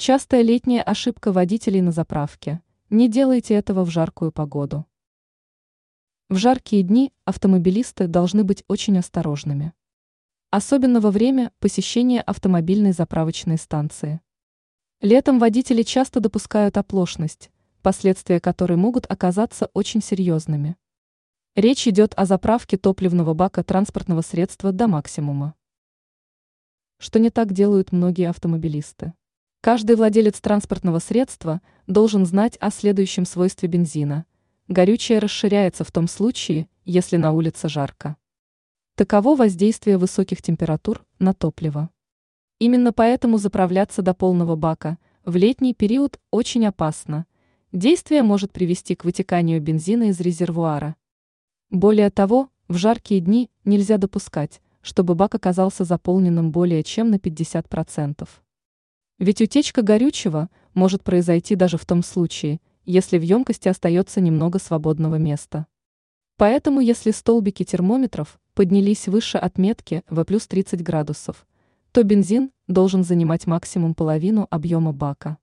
Частая летняя ошибка водителей на заправке. Не делайте этого в жаркую погоду. В жаркие дни автомобилисты должны быть очень осторожными. Особенно во время посещения автомобильной заправочной станции. Летом водители часто допускают оплошность, последствия которой могут оказаться очень серьезными. Речь идет о заправке топливного бака транспортного средства до максимума. Что не так делают многие автомобилисты. Каждый владелец транспортного средства должен знать о следующем свойстве бензина. Горючее расширяется в том случае, если на улице жарко. Таково воздействие высоких температур на топливо. Именно поэтому заправляться до полного бака в летний период очень опасно. Действие может привести к вытеканию бензина из резервуара. Более того, в жаркие дни нельзя допускать, чтобы бак оказался заполненным более чем на 50%. Ведь утечка горючего может произойти даже в том случае, если в емкости остается немного свободного места. Поэтому если столбики термометров поднялись выше отметки в плюс 30 градусов, то бензин должен занимать максимум половину объема бака.